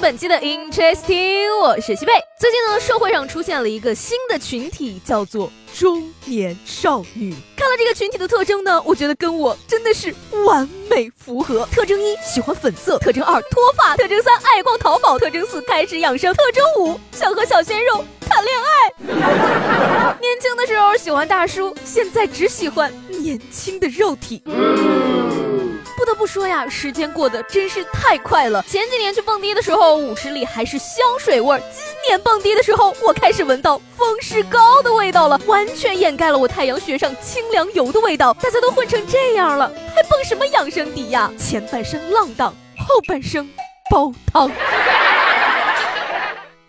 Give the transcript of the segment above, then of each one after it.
本期的 Interesting，我是西贝。最近呢，社会上出现了一个新的群体，叫做中年少女。看了这个群体的特征呢，我觉得跟我真的是完美符合。特征一，喜欢粉色；特征二，脱发；特征三，爱逛淘宝；特征四，开始养生；特征五，想和小鲜肉谈恋爱。年轻的时候喜欢大叔，现在只喜欢年轻的肉体。说呀，时间过得真是太快了。前几年去蹦迪的时候，舞池里还是香水味儿；今年蹦迪的时候，我开始闻到风湿膏的味道了，完全掩盖了我太阳穴上清凉油的味道。大家都混成这样了，还蹦什么养生迪呀？前半生浪荡，后半生煲汤。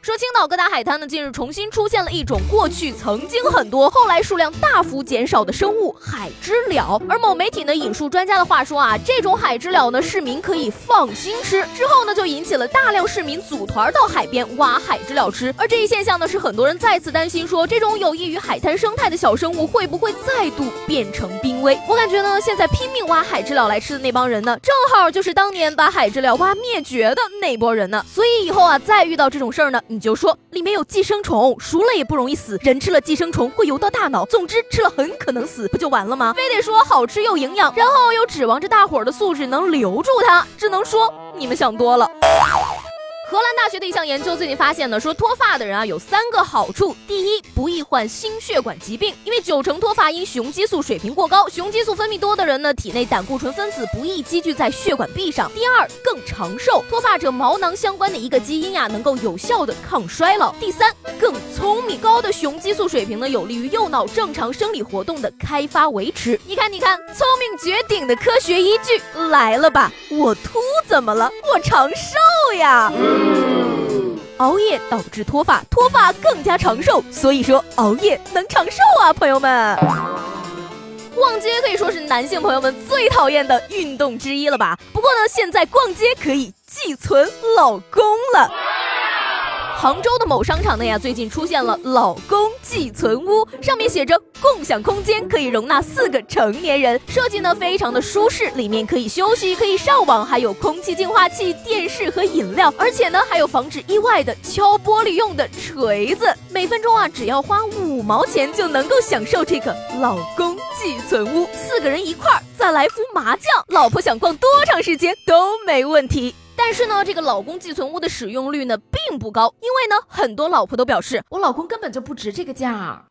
说青岛各大海滩呢，近日重新出现了一种过去曾经很多，后来数量大幅减少的生物——海知了。而某媒体呢引述专家的话说啊，这种海知了呢，市民可以放心吃。之后呢，就引起了大量市民组团到海边挖海知了吃。而这一现象呢，是很多人再次担心说，这种有益于海滩生态的小生物会不会再度变成濒危？我感觉呢，现在拼命挖海知了来吃的那帮人呢，正好就是当年把海知了挖灭绝的那波人呢。所以以后啊，再遇到这种事儿呢，你。就说里面有寄生虫，熟了也不容易死。人吃了寄生虫会游到大脑，总之吃了很可能死，不就完了吗？非得说好吃又营养，然后又指望着大伙儿的素质能留住它，只能说你们想多了。荷兰大学的一项研究最近发现呢，说脱发的人啊有三个好处：第一，不易患心血管疾病，因为九成脱发因雄激素水平过高，雄激素分泌多的人呢，体内胆固醇分子不易积聚在血管壁上；第二，更长寿，脱发者毛囊相关的一个基因呀，能够有效的抗衰老；第三，更聪明，高的雄激素水平呢，有利于右脑正常生理活动的开发维持。你看，你看，聪明绝顶的科学依据来了吧？我秃怎么了？我长寿呀！熬夜导致脱发，脱发更加长寿，所以说熬夜能长寿啊，朋友们。逛街可以说是男性朋友们最讨厌的运动之一了吧？不过呢，现在逛街可以寄存老公了。杭州的某商场内呀，最近出现了老公寄存屋，上面写着共享空间可以容纳四个成年人，设计呢非常的舒适，里面可以休息，可以上网，还有空气净化器、电视和饮料，而且呢还有防止意外的敲玻璃用的锤子，每分钟啊只要花五毛钱就能够享受这个老公寄存屋，四个人一块儿再来副麻将，老婆想逛多长时间都没问题。但是呢，这个老公寄存屋的使用率呢并不高，因为呢，很多老婆都表示，我老公根本就不值这个价。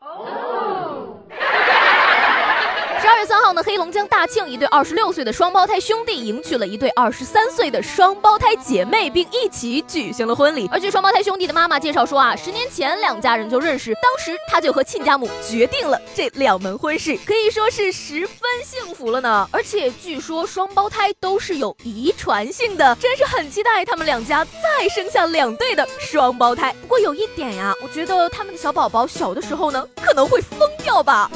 十二月三号呢，黑龙江大庆一对二十六岁的双胞胎兄弟迎娶了一对二十三岁的双胞胎姐妹，并一起举行了婚礼。而据双胞胎兄弟的妈妈介绍说啊，十年前两家人就认识，当时他就和亲家母决定了这两门婚事，可以说是十分幸福了呢。而且据说双胞胎都是有遗传性的，真是很期待他们两家再生下两对的双胞胎。不过有一点呀，我觉得他们的小宝宝小的时候呢，可能会疯掉吧。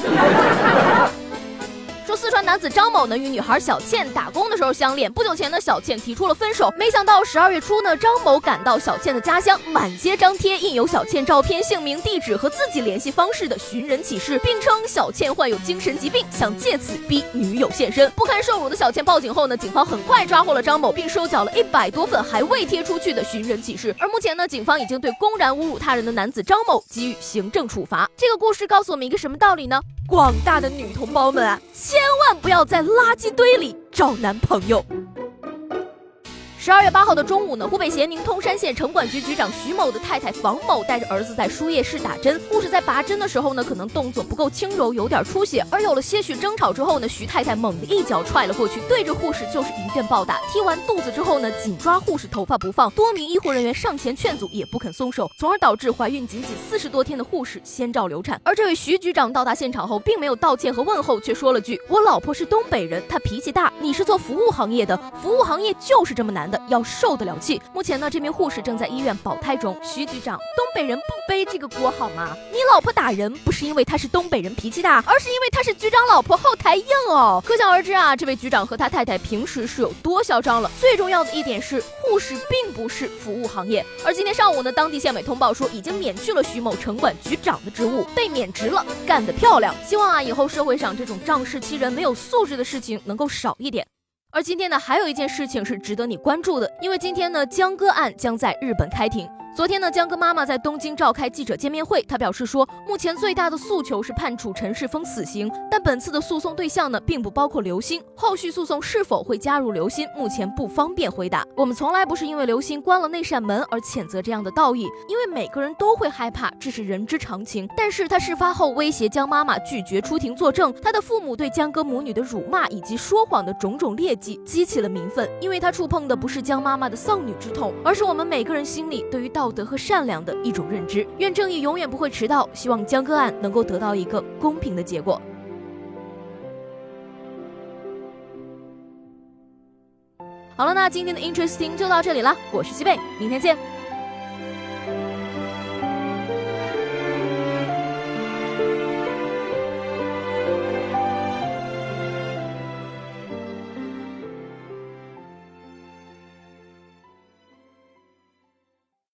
四川男子张某呢与女孩小倩打工的时候相恋，不久前呢小倩提出了分手，没想到十二月初呢张某赶到小倩的家乡，满街张贴印有小倩照片、姓名、地址和自己联系方式的寻人启事，并称小倩患有精神疾病，想借此逼女友现身。不堪受辱的小倩报警后呢，警方很快抓获了张某，并收缴了一百多份还未贴出去的寻人启事。而目前呢，警方已经对公然侮辱他人的男子张某给予行政处罚。这个故事告诉我们一个什么道理呢？广大的女同胞们啊，千万不要在垃圾堆里找男朋友。十二月八号的中午呢，湖北咸宁通山县城管局局长徐某的太太房某带着儿子在输液室打针，护士在拔针的时候呢，可能动作不够轻柔，有点出血。而有了些许争吵之后呢，徐太太猛地一脚踹了过去，对着护士就是一阵暴打。踢完肚子之后呢，紧抓护士头发不放，多名医护人员上前劝阻，也不肯松手，从而导致怀孕仅仅四十多天的护士先兆流产。而这位徐局长到达现场后，并没有道歉和问候，却说了句：“我老婆是东北人，她脾气大。你是做服务行业的，服务行业就是这么难。”的要受得了气。目前呢，这名护士正在医院保胎中。徐局长，东北人不背这个锅好吗？你老婆打人不是因为她是东北人脾气大，而是因为她是局长老婆后台硬哦。可想而知啊，这位局长和他太太平时是有多嚣张了。最重要的一点是，护士并不是服务行业。而今天上午呢，当地县委通报说，已经免去了徐某城管局长的职务，被免职了，干得漂亮。希望啊，以后社会上这种仗势欺人、没有素质的事情能够少一点。而今天呢，还有一件事情是值得你关注的，因为今天呢，江歌案将在日本开庭。昨天呢，江歌妈妈在东京召开记者见面会，她表示说，目前最大的诉求是判处陈世峰死刑，但本次的诉讼对象呢，并不包括刘鑫，后续诉讼是否会加入刘鑫，目前不方便回答。我们从来不是因为刘鑫关了那扇门而谴责这样的道义，因为每个人都会害怕，这是人之常情。但是他事发后威胁江妈妈拒绝出庭作证，他的父母对江歌母女的辱骂以及说谎的种种劣迹，激起了民愤，因为他触碰的不是江妈妈的丧女之痛，而是我们每个人心里对于道。道德和善良的一种认知，愿正义永远不会迟到。希望江歌案能够得到一个公平的结果。好了，那今天的 Interesting 就到这里了，我是西贝，明天见。